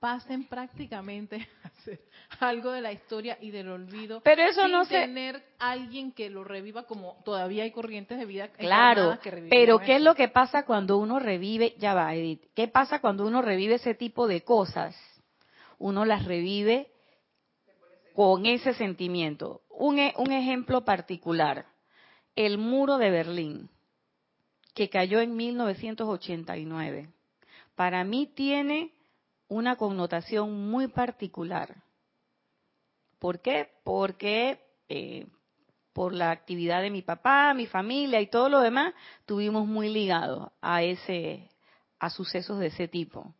C: pasen prácticamente a ser algo de la historia y del olvido.
A: Pero eso
C: sin
A: no se...
C: tener alguien que lo reviva como todavía hay corrientes de vida.
A: Claro,
C: que
A: pero ¿qué es lo que pasa cuando uno revive? Ya va, Edith. ¿Qué pasa cuando uno revive ese tipo de cosas? Uno las revive con ese sentimiento. Un, e- un ejemplo particular. El muro de Berlín, que cayó en 1989. Para mí tiene una connotación muy particular. ¿Por qué? Porque eh, por la actividad de mi papá, mi familia y todo lo demás, tuvimos muy ligados a ese, a sucesos de ese tipo.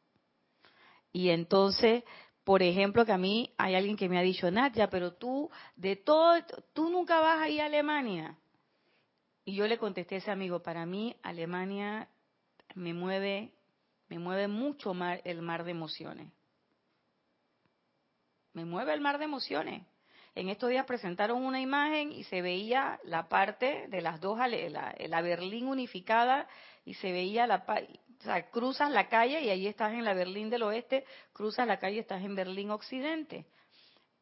A: Y entonces, por ejemplo, que a mí hay alguien que me ha dicho, Nadia, pero tú, de todo, tú nunca vas a ir a Alemania. Y yo le contesté a ese amigo, para mí Alemania me mueve, me mueve mucho mar, el mar de emociones. Me mueve el mar de emociones. En estos días presentaron una imagen y se veía la parte de las dos, la, la Berlín unificada y se veía la, o sea, cruzas la calle y ahí estás en la Berlín del Oeste, cruzas la calle y estás en Berlín Occidente.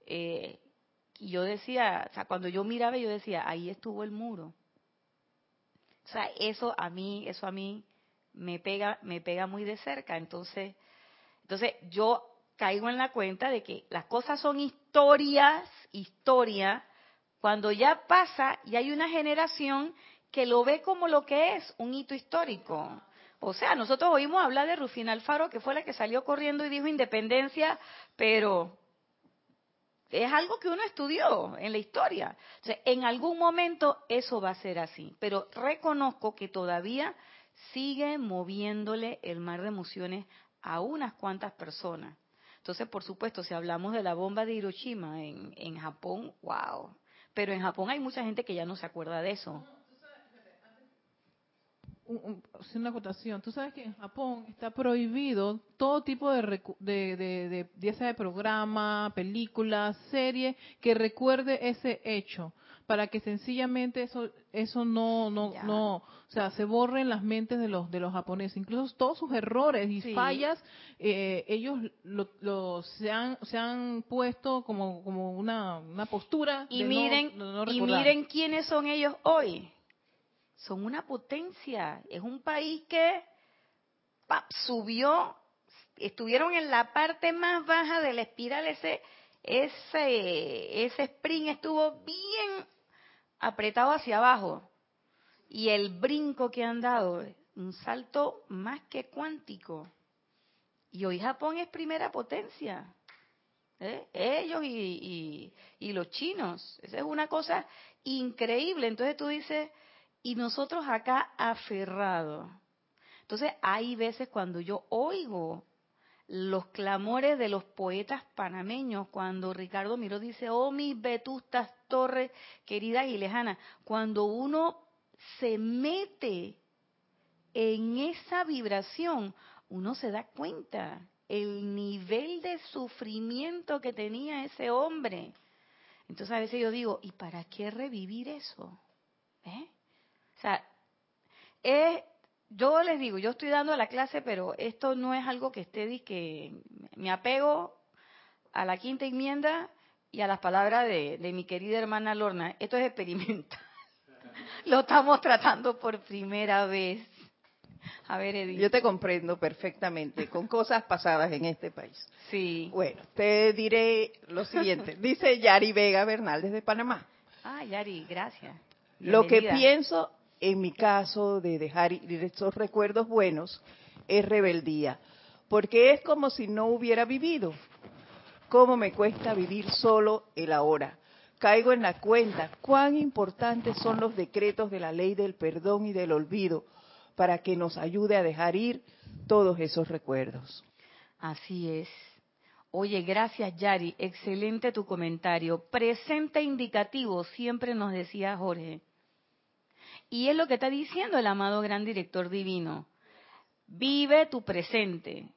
A: Eh, y yo decía, o sea, cuando yo miraba yo decía, ahí estuvo el muro. O sea, eso a mí, eso a mí me pega, me pega muy de cerca. Entonces, entonces yo caigo en la cuenta de que las cosas son historias, historia, cuando ya pasa y hay una generación que lo ve como lo que es, un hito histórico. O sea, nosotros oímos hablar de Rufina Alfaro, que fue la que salió corriendo y dijo independencia, pero es algo que uno estudió en la historia. En algún momento eso va a ser así, pero reconozco que todavía sigue moviéndole el mar de emociones a unas cuantas personas. Entonces, por supuesto, si hablamos de la bomba de Hiroshima en, en Japón, wow. Pero en Japón hay mucha gente que ya no se acuerda de eso.
C: Una acotación. Tú sabes que en Japón está prohibido todo tipo de, recu- de, de, de- de programa, película, serie que recuerde ese hecho para que sencillamente eso eso no no
A: Ya.
C: no o sea se borre en las mentes de los de los japoneses incluso todos sus errores y
A: Sí.
C: fallas eh, ellos lo, lo- se han se han puesto como como una, una postura
A: Y
C: de
A: miren,
C: no
A: y miren quiénes son ellos hoy. Son una potencia. Es un país que subió, estuvieron en la parte más baja de la espiral. Ese, ese, ese sprint estuvo bien apretado hacia abajo. Y el brinco que han dado, un salto más que cuántico. Y hoy Japón es primera potencia. ¿eh? ellos y, y, y los chinos. Esa es una cosa increíble. Entonces tú dices, y nosotros acá aferrados. Entonces hay veces cuando yo oigo los clamores de los poetas panameños, cuando Ricardo Miró dice, oh mis vetustas torres queridas y lejanas, cuando uno se mete en esa vibración, uno se da cuenta el nivel de sufrimiento que tenía ese hombre. Entonces a veces yo digo, ¿y para qué revivir eso? ¿Eh? Sea, es, yo les digo, yo estoy dando la clase, pero esto no es algo que esté que me apego a la quinta enmienda y a las palabras de, de mi querida hermana Lorna. Esto es experimental. Lo estamos tratando por primera vez. A ver, Edith.
B: Yo te comprendo perfectamente con cosas pasadas en este país.
A: Sí.
B: Bueno, te diré lo siguiente. Dice Yari Vega Bernal desde Panamá.
A: Ah, Yari, gracias.
B: Lo que pienso en mi caso de dejar ir esos recuerdos buenos, es rebeldía, porque es como si no hubiera vivido. ¿Cómo me cuesta vivir solo el ahora? Caigo en la cuenta cuán importantes son los decretos de la ley del perdón y del olvido para que nos ayude a dejar ir todos esos recuerdos.
A: Así es. Oye, gracias Yari, excelente tu comentario. Presente indicativo, siempre nos decía Jorge. Y es lo que está diciendo el amado gran director divino. Vive tu presente.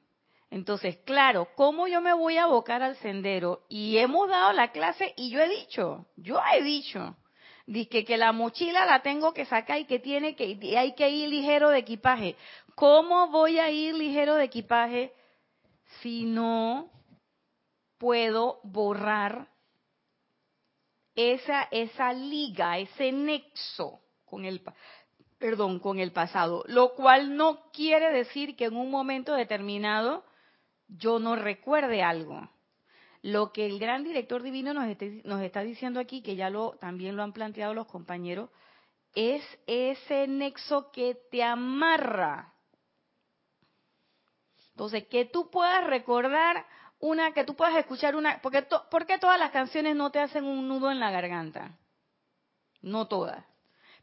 A: Entonces, claro, ¿cómo yo me voy a abocar al sendero? Y hemos dado la clase y yo he dicho, yo he dicho, Dice que la mochila la tengo que sacar y que tiene que y hay que ir ligero de equipaje. ¿Cómo voy a ir ligero de equipaje si no puedo borrar esa esa liga, ese nexo con el perdón, con el pasado, lo cual no quiere decir que en un momento determinado yo no recuerde algo. Lo que el gran director divino nos, nos está diciendo aquí, que ya lo también lo han planteado los compañeros, es ese nexo que te amarra. Entonces, que tú puedas recordar una, que tú puedas escuchar una, porque ¿por qué todas las canciones no te hacen un nudo en la garganta? No todas.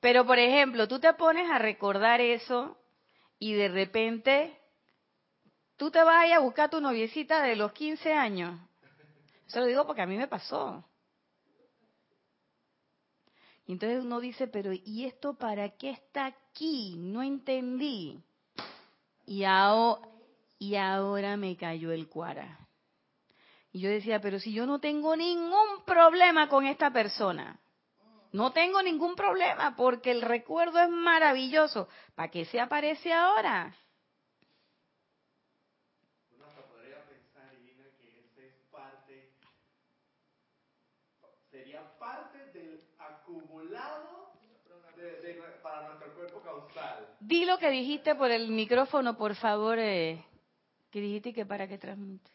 A: Pero por ejemplo, tú te pones a recordar eso y de repente tú te vas a ir a buscar a tu noviecita de los 15 años. Eso lo digo porque a mí me pasó. Y entonces uno dice, pero ¿y esto para qué está aquí? No entendí. Y ahora, y ahora me cayó el cuara. Y yo decía, pero si yo no tengo ningún problema con esta persona, no tengo ningún problema porque el recuerdo es maravilloso. ¿Para qué se aparece ahora?
D: sería parte del acumulado para nuestro cuerpo causal.
A: Di lo que dijiste por el micrófono, por favor, eh, que dijiste que para que transmite.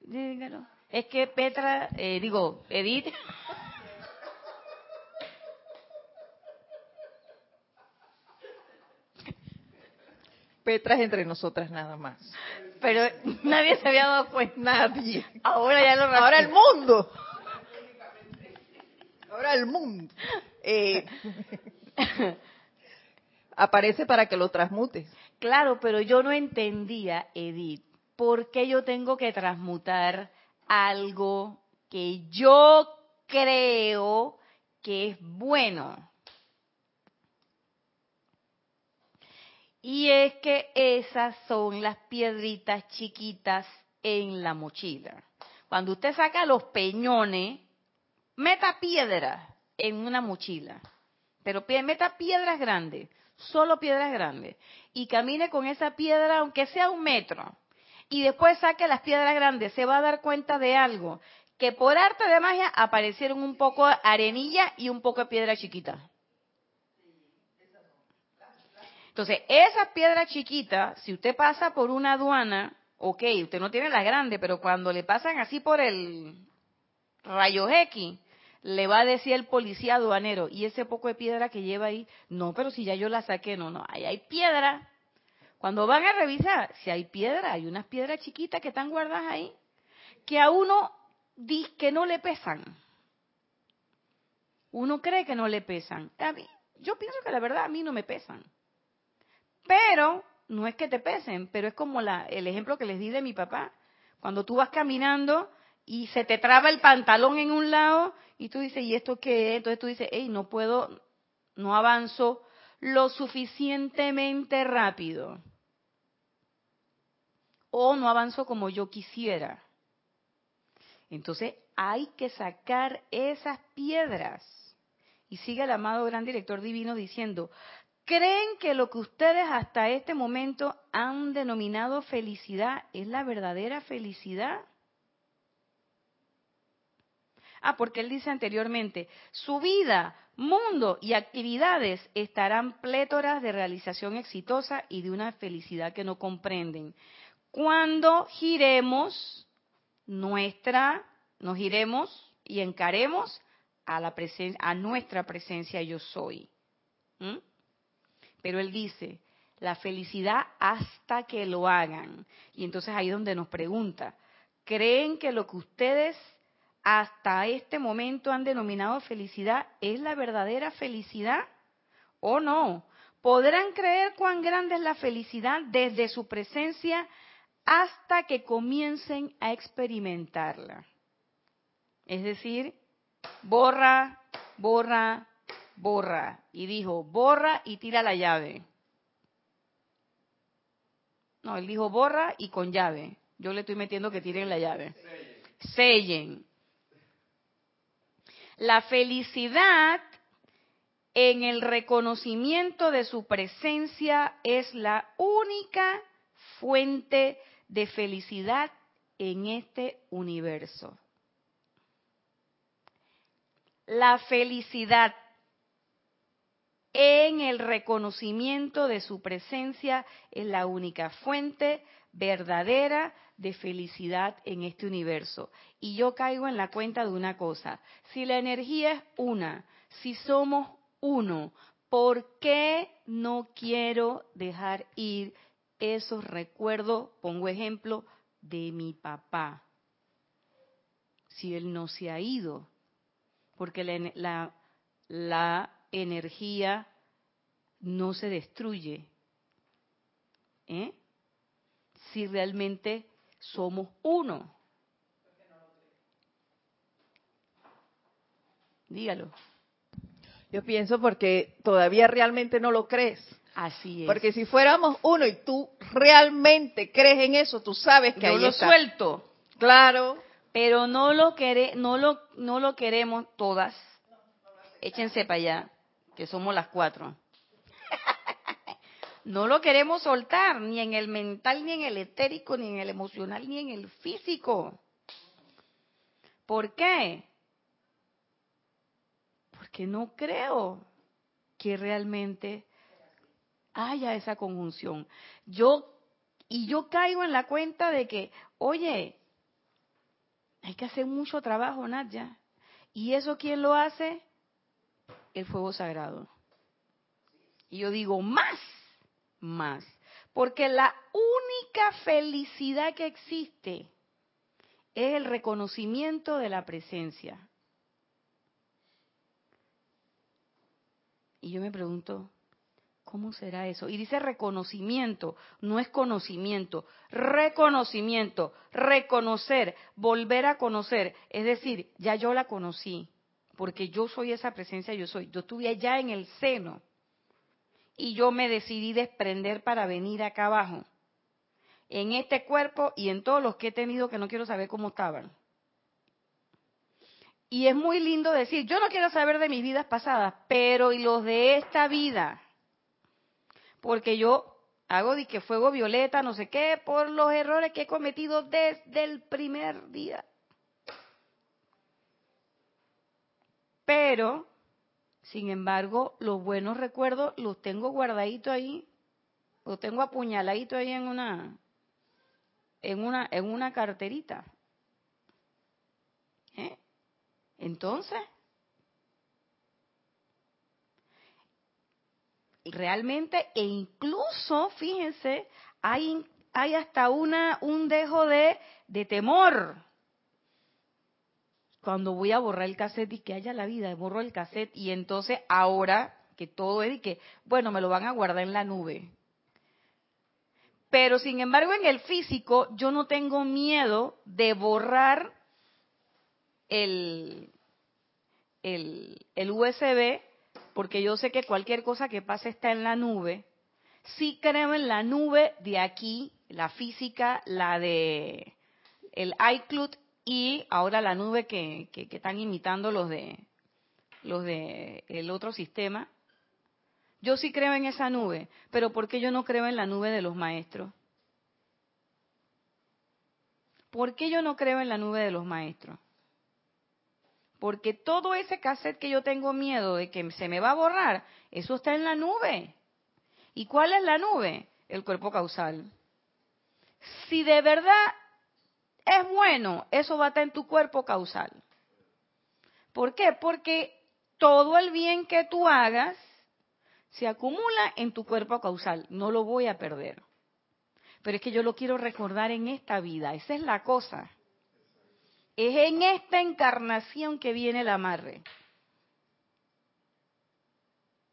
A: Dígalo. Es que Petra, eh, digo, Edith.
B: Petra es entre nosotras nada más.
A: Pero nadie se había dado cuenta.
B: Nadie.
A: Ahora ya lo
B: Ahora el mundo. Ahora el mundo. Eh, aparece para que lo transmutes.
A: Claro, pero yo no entendía, Edith, por qué yo tengo que transmutar algo que yo creo que es bueno. Y es que esas son las piedritas chiquitas en la mochila. Cuando usted saca los peñones, meta piedras en una mochila, pero meta piedras grandes, solo piedras grandes, y camine con esa piedra aunque sea un metro, y después saque las piedras grandes, se va a dar cuenta de algo, que por arte de magia aparecieron un poco de arenilla y un poco de piedra chiquita. Entonces, esas piedras chiquitas, si usted pasa por una aduana, ok, usted no tiene las grandes, pero cuando le pasan así por el rayo X, le va a decir el policía aduanero, y ese poco de piedra que lleva ahí, no, pero si ya yo la saqué, no, no, ahí hay piedra. Cuando van a revisar, si hay piedra, hay unas piedras chiquitas que están guardadas ahí, que a uno dice que no le pesan. Uno cree que no le pesan. A mí, yo pienso que la verdad a mí no me pesan. Pero no es que te pesen, pero es como la, el ejemplo que les di de mi papá. Cuando tú vas caminando y se te traba el pantalón en un lado y tú dices, ¿y esto qué es? Entonces tú dices, hey, no puedo, no avanzo lo suficientemente rápido. O no avanzo como yo quisiera. Entonces hay que sacar esas piedras. Y sigue el amado gran director divino diciendo, ¿creen que lo que ustedes hasta este momento han denominado felicidad es la verdadera felicidad? Ah, porque él dice anteriormente, su vida, mundo y actividades estarán plétoras de realización exitosa y de una felicidad que no comprenden. Cuando giremos nuestra, nos giremos y encaremos a, la a nuestra presencia yo soy. ¿Mm? Pero él dice, la felicidad hasta que lo hagan. Y entonces ahí es donde nos pregunta, ¿creen que lo que ustedes hasta este momento han denominado felicidad es la verdadera felicidad o no. Podrán creer cuán grande es la felicidad desde su presencia hasta que comiencen a experimentarla. Es decir, borra, borra, borra. Y dijo, borra y tira la llave. No, él dijo borra y con llave. Yo le estoy metiendo que tiren la llave. Sellen. La felicidad en el reconocimiento de su presencia es la única fuente de felicidad en este universo. La felicidad en el reconocimiento de su presencia es la única fuente verdadera de felicidad en este universo. Y yo caigo en la cuenta de una cosa, si la energía es una, si somos uno, ¿por qué no quiero dejar ir esos recuerdos, pongo ejemplo, de mi papá? Si él no se ha ido, porque la, la, la energía no se destruye. ¿Eh? Si realmente somos uno. Dígalo.
B: Yo pienso porque todavía realmente no lo crees.
A: Así es.
B: Porque si fuéramos uno y tú realmente crees en eso, tú sabes que
A: Yo
B: ahí
A: lo
B: está.
A: suelto,
B: Claro.
A: pero no lo quere, no lo no lo queremos todas. Échense para allá, que somos las cuatro. no lo queremos soltar, ni en el mental, ni en el etérico, ni en el emocional, ni en el físico. ¿Por qué? Porque no creo que realmente haya esa conjunción. Yo y yo caigo en la cuenta de que, oye, hay que hacer mucho trabajo, Nadia. ¿Y eso quién lo hace? El fuego sagrado. Y yo digo, más, más. Porque la única felicidad que existe es el reconocimiento de la presencia. Y yo me pregunto, ¿cómo será eso? Y dice reconocimiento, no es conocimiento, reconocimiento, reconocer, volver a conocer. Es decir, ya yo la conocí, porque yo soy esa presencia, yo soy. Yo estuve allá en el seno y yo me decidí desprender para venir acá abajo, en este cuerpo y en todos los que he tenido que no quiero saber cómo estaban. Y es muy lindo decir, yo no quiero saber de mis vidas pasadas, pero y los de esta vida. Porque yo hago de que fuego violeta, no sé qué, por los errores que he cometido desde el primer día. Pero, sin embargo, los buenos recuerdos los tengo guardaditos ahí, los tengo apuñaladitos ahí en una, en una, en una carterita. ¿Eh? Entonces, realmente, e incluso, fíjense, hay, hay hasta una, un dejo de, de temor. Cuando voy a borrar el cassette y que haya la vida, borro el cassette y entonces ahora que todo es y que, bueno, me lo van a guardar en la nube. Pero sin embargo en el físico yo no tengo miedo de borrar el, el, el USB, porque yo sé que cualquier cosa que pase está en la nube. Sí creo en la nube de aquí, la física, la de el iCloud y ahora la nube que, que, están imitando los de los de el otro sistema. Yo sí creo en esa nube, pero ¿por qué yo no creo en la nube de los maestros? ¿Por qué yo no creo en la nube de los maestros? Porque todo ese cassette que yo tengo miedo de que se me va a borrar, eso está en la nube. ¿Y cuál es la nube? El cuerpo causal. Si de verdad es bueno, eso va a estar en tu cuerpo causal. ¿Por qué? Porque todo el bien que tú hagas se acumula en tu cuerpo causal. No lo voy a perder. Pero es que yo lo quiero recordar en esta vida. Esa es la cosa. Es en esta encarnación que viene el amarre.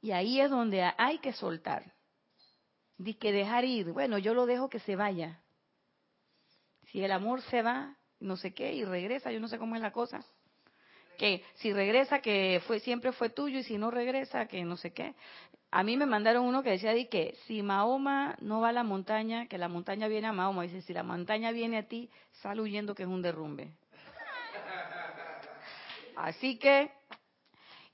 A: Y ahí es donde hay que soltar. Dice que dejar ir. Bueno, yo lo dejo que se vaya. Si el amor se va, no sé qué, y regresa, yo no sé cómo es la cosa. Que si regresa, que fue siempre fue tuyo, y si no regresa, que no sé qué. A mí me mandaron uno que decía di que si Mahoma no va a la montaña, que la montaña viene a Mahoma. Dice, si la montaña viene a ti, sal huyendo que es un derrumbe. Así que,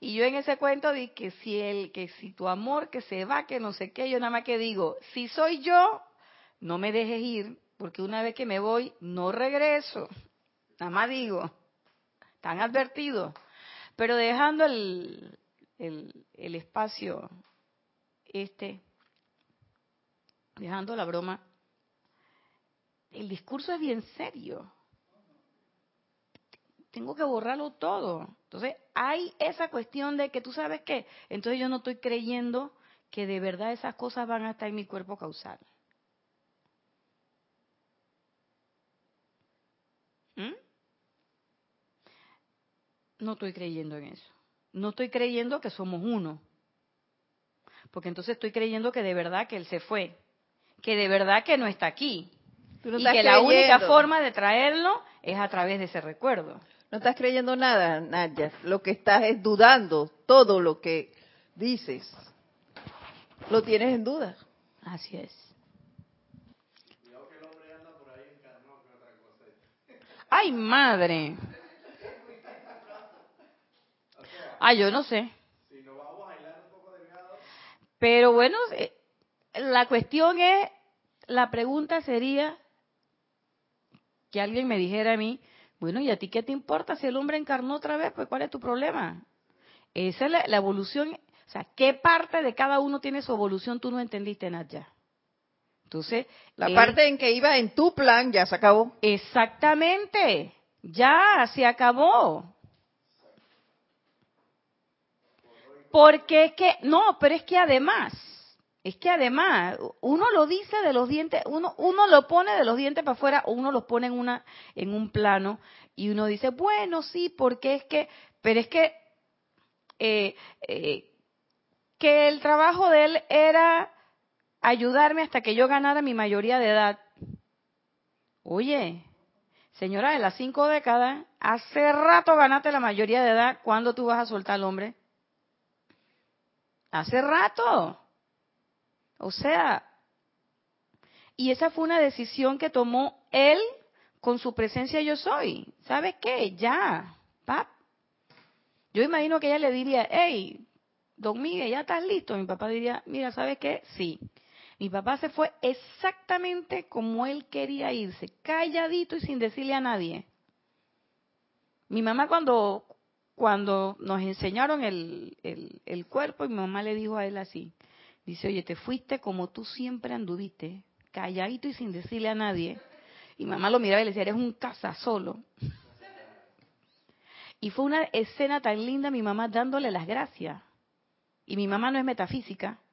A: y yo en ese cuento di que si el, que si tu amor que se va, que no sé qué, yo nada más que digo, si soy yo, no me dejes ir, porque una vez que me voy, no regreso. Nada más digo, tan advertido. Pero dejando el, el, espacio este, dejando la broma, el discurso es bien serio. Tengo que borrarlo todo. Entonces, hay esa cuestión de que tú sabes que, entonces yo no estoy creyendo que de verdad esas cosas van a estar en mi cuerpo causal. ¿Mm? No estoy creyendo en eso. No estoy creyendo que somos uno. Porque entonces estoy creyendo que de verdad que él se fue. Que de verdad que no está aquí. y que la única forma de traerlo es a través de ese recuerdo.
B: No estás creyendo nada, Nadia. Lo que estás es dudando. Todo lo que dices lo tienes en duda.
A: Así es. Ay, madre. Ay, yo no sé. Pero bueno, eh, la cuestión es, la pregunta sería que alguien me dijera a mí, bueno, ¿y a ti qué te importa si el hombre encarnó otra vez? Pues ¿cuál es tu problema? Esa es la, evolución, o sea, ¿qué parte de cada uno tiene su evolución? Tú no entendiste, Nadia. Entonces,
B: la parte en que iba en tu plan ya se acabó.
A: Exactamente, ya se acabó. Porque es que, no, pero es que además, es que además, uno lo dice de los dientes, uno, uno lo pone de los dientes para afuera uno los pone en, una, en un plano y uno dice, bueno, sí, porque es que, pero es que, eh, eh, que el trabajo de él era ayudarme hasta que yo ganara mi mayoría de edad. Oye, señora, de las cinco décadas, hace rato ganaste la mayoría de edad, ¿cuándo tú vas a soltar al hombre? Hace rato. O sea, y esa fue una decisión que tomó él con su presencia yo soy. ¿Sabes qué? Ya, pap. Yo imagino que ella le diría, hey, don Miguel, ¿ya estás listo? Mi papá diría, mira, ¿sabes qué? Sí. Mi papá se fue exactamente como él quería irse, calladito y sin decirle a nadie. Mi mamá cuando, cuando nos enseñaron el, el, cuerpo, y mi mamá le dijo a él así, dice, oye, te fuiste como tú siempre anduviste, calladito y sin decirle a nadie. Y mamá lo miraba y le decía, eres un casa solo. Y fue una escena tan linda mi mamá dándole las gracias. Y mi mamá no es metafísica.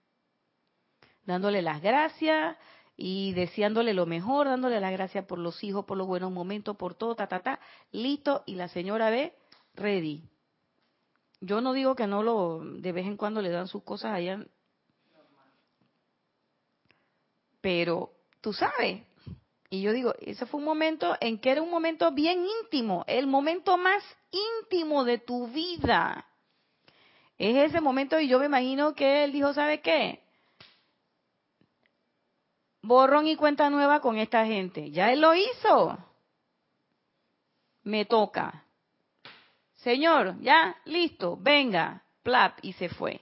A: Dándole las gracias y deseándole lo mejor, dándole las gracias por los hijos, por los buenos momentos, por todo, ta, ta, ta. Listo. Y la señora ve, ready. Yo no digo que no lo, de vez en cuando le dan sus cosas allá. Pero tú sabes. Y yo digo, ese fue un momento en que era un momento bien íntimo, el momento más íntimo de tu vida. Es ese momento y yo me imagino que él dijo, ¿sabe qué? Borrón y cuenta nueva con esta gente. Ya él lo hizo. Me toca. Señor, ya, listo, venga, plap, y se fue.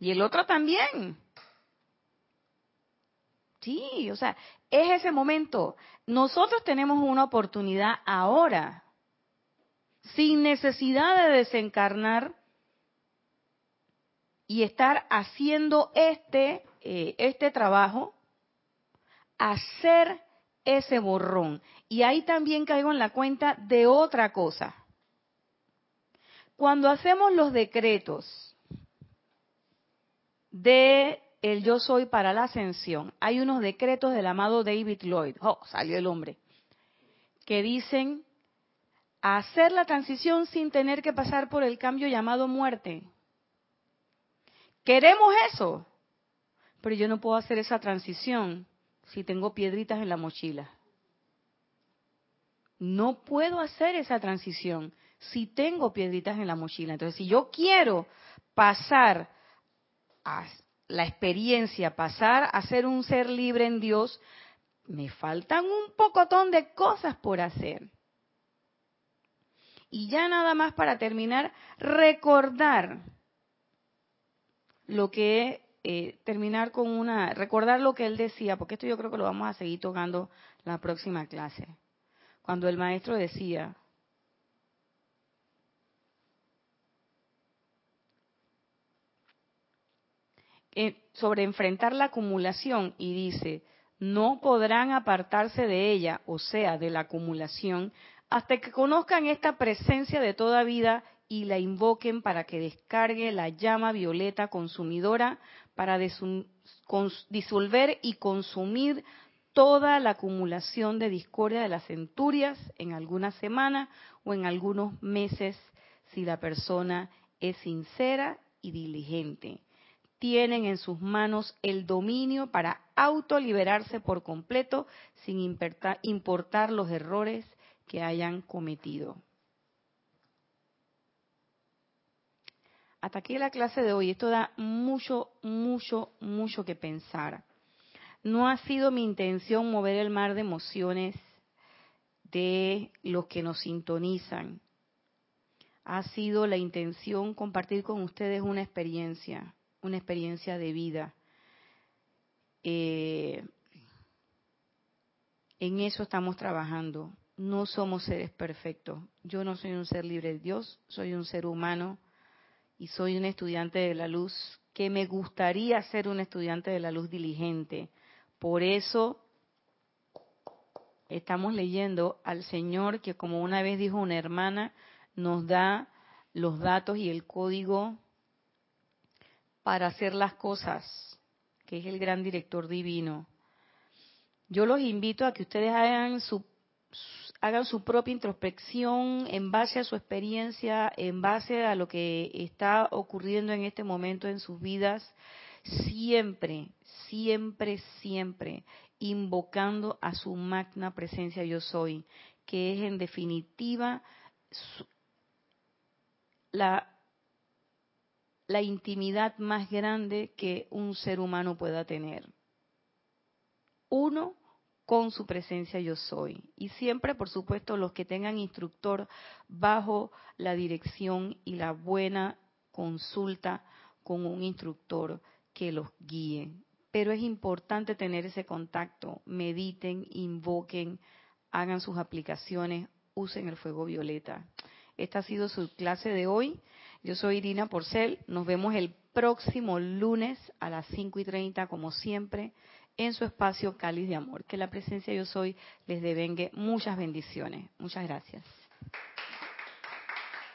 A: Y el otro también. Sí, o sea, es ese momento. Nosotros tenemos una oportunidad ahora, sin necesidad de desencarnar y estar haciendo este, eh, este trabajo, hacer ese borrón. Y ahí también caigo en la cuenta de otra cosa. Cuando hacemos los decretos de el yo soy para la ascensión, hay unos decretos del amado David Lloyd, oh, salió el hombre, que dicen hacer la transición sin tener que pasar por el cambio llamado muerte. Queremos eso, pero yo no puedo hacer esa transición si tengo piedritas en la mochila. No puedo hacer esa transición si tengo piedritas en la mochila. Entonces, si yo quiero pasar a la experiencia, pasar a ser un ser libre en Dios, me faltan un pocotón de cosas por hacer. Y ya nada más para terminar, recordar lo que eh, terminar con una, recordar lo que él decía, porque esto yo creo que lo vamos a seguir tocando la próxima clase. Cuando el maestro decía, eh, sobre enfrentar la acumulación y dice, no podrán apartarse de ella, o sea, de la acumulación, hasta que conozcan esta presencia de toda vida y la invoquen para que descargue la llama violeta consumidora para disolver y consumir toda la acumulación de discordia de las centurias en algunas semanas o en algunos meses si la persona es sincera y diligente. Tienen en sus manos el dominio para autoliberarse por completo sin importar los errores que hayan cometido. Hasta aquí la clase de hoy. Esto da mucho, mucho, mucho que pensar. No ha sido mi intención mover el mar de emociones de los que nos sintonizan. Ha sido la intención compartir con ustedes una experiencia, una experiencia de vida. Eh, en eso estamos trabajando. No somos seres perfectos. Yo no soy un ser libre de Dios, soy un ser humano y soy un estudiante de la luz, que me gustaría ser un estudiante de la luz diligente. Por eso estamos leyendo al Señor que como una vez dijo una hermana, nos da los datos y el código para hacer las cosas, que es el gran director divino. Yo los invito a que ustedes hagan su hagan su propia introspección en base a su experiencia, en base a lo que está ocurriendo en este momento en sus vidas, siempre, siempre, siempre invocando a su magna presencia yo soy, que es en definitiva la, la intimidad más grande que un ser humano pueda tener. Uno, con su presencia yo soy. Y siempre, por supuesto, los que tengan instructor bajo la dirección y la buena consulta con un instructor que los guíe. Pero es importante tener ese contacto. Mediten, invoquen, hagan sus aplicaciones, usen el fuego violeta. Esta ha sido su clase de hoy. Yo soy Irina Porcel. Nos vemos el próximo lunes a las 5 y 30, como siempre en su espacio cáliz de amor. Que la presencia yo soy les devengue muchas bendiciones. Muchas gracias.